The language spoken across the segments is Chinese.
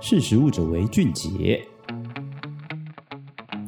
识时务者为俊杰。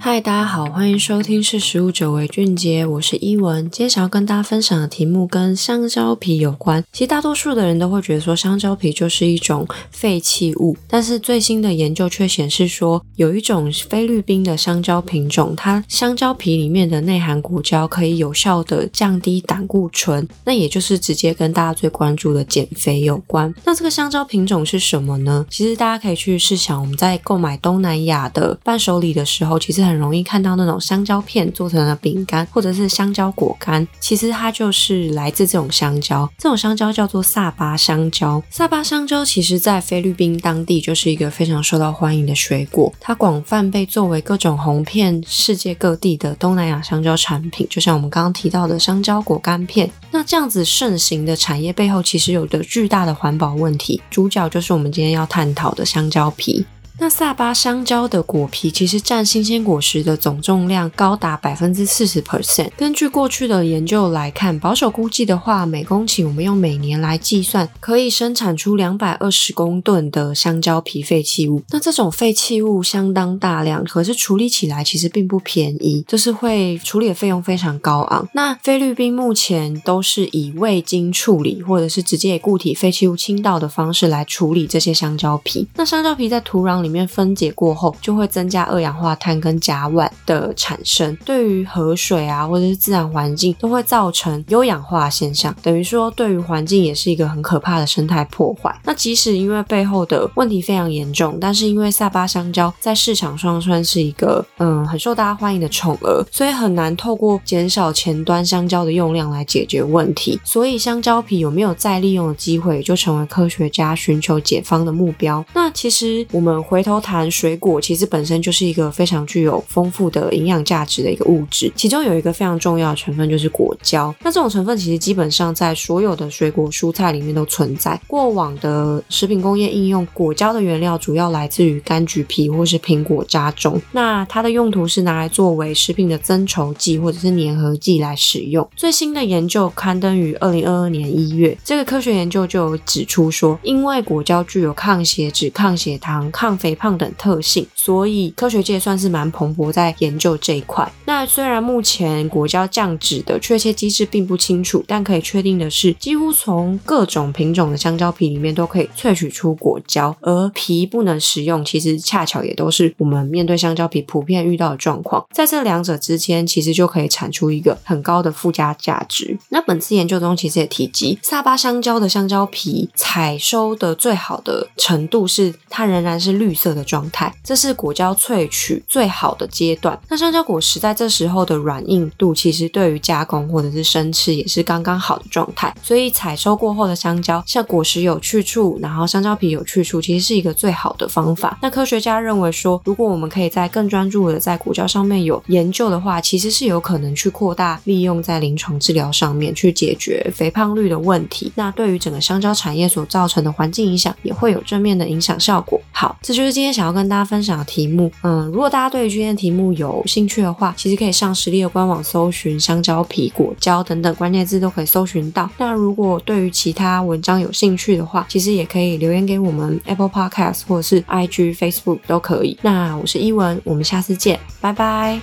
嗨，大家好，欢迎收听《是食物者为俊杰》，我是依文。今天想要跟大家分享的题目跟香蕉皮有关。其实大多数的人都会觉得说香蕉皮就是一种废弃物，但是最新的研究却显示说，有一种菲律宾的香蕉品种，它香蕉皮里面的内含果胶可以有效的降低胆固醇，那也就是直接跟大家最关注的减肥有关。那这个香蕉品种是什么呢？其实大家可以去试想，我们在购买东南亚的伴手礼的时候，其实很容易看到那种香蕉片做成的饼干，或者是香蕉果干，其实它就是来自这种香蕉。这种香蕉叫做萨巴香蕉。萨巴香蕉其实在菲律宾当地就是一个非常受到欢迎的水果，它广泛被作为各种红片世界各地的东南亚香蕉产品，就像我们刚刚提到的香蕉果干片。那这样子盛行的产业背后，其实有着巨大的环保问题。主角就是我们今天要探讨的香蕉皮。那萨巴香蕉的果皮其实占新鲜果实的总重量高达百分之四十 percent。根据过去的研究来看，保守估计的话，每公顷我们用每年来计算，可以生产出两百二十公吨的香蕉皮废弃物。那这种废弃物相当大量，可是处理起来其实并不便宜，就是会处理的费用非常高昂。那菲律宾目前都是以未经处理或者是直接以固体废弃物倾倒的方式来处理这些香蕉皮。那香蕉皮在土壤里里里面分解过后，就会增加二氧化碳跟甲烷的产生，对于河水啊或者是自然环境都会造成优氧化现象，等于说对于环境也是一个很可怕的生态破坏。那即使因为背后的问题非常严重，但是因为萨巴香蕉在市场上算是一个嗯很受大家欢迎的宠儿，所以很难透过减少前端香蕉的用量来解决问题。所以香蕉皮有没有再利用的机会，就成为科学家寻求解方的目标。那其实我们回。回头谈水果，其实本身就是一个非常具有丰富的营养价值的一个物质，其中有一个非常重要的成分就是果胶。那这种成分其实基本上在所有的水果蔬菜里面都存在。过往的食品工业应用果胶的原料主要来自于柑橘皮或是苹果渣中，那它的用途是拿来作为食品的增稠剂或者是粘合剂来使用。最新的研究刊登于二零二二年一月，这个科学研究就有指出说，因为果胶具有抗血脂、抗血糖、抗肥。肥胖等特性，所以科学界算是蛮蓬勃在研究这一块。那虽然目前果胶降脂的确切机制并不清楚，但可以确定的是，几乎从各种品种的香蕉皮里面都可以萃取出果胶，而皮不能食用，其实恰巧也都是我们面对香蕉皮普遍遇到的状况。在这两者之间，其实就可以产出一个很高的附加价值。那本次研究中其实也提及，萨巴香蕉的香蕉皮采收的最好的程度是它仍然是绿色。色的状态，这是果胶萃取最好的阶段。那香蕉果实在这时候的软硬度，其实对于加工或者是生吃也是刚刚好的状态。所以采收过后的香蕉，像果实有去处，然后香蕉皮有去处，其实是一个最好的方法。那科学家认为说，如果我们可以在更专注的在果胶上面有研究的话，其实是有可能去扩大利用在临床治疗上面，去解决肥胖率的问题。那对于整个香蕉产业所造成的环境影响，也会有正面的影响效果。好，这就就是。今天想要跟大家分享的题目，嗯，如果大家对于今天的题目有兴趣的话，其实可以上实力的官网搜寻香蕉皮、果胶等等关键字都可以搜寻到。那如果对于其他文章有兴趣的话，其实也可以留言给我们 Apple Podcast 或者是 IG、Facebook 都可以。那我是依文，我们下次见，拜拜。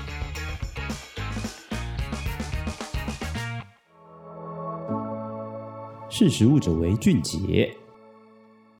识食物者为俊杰。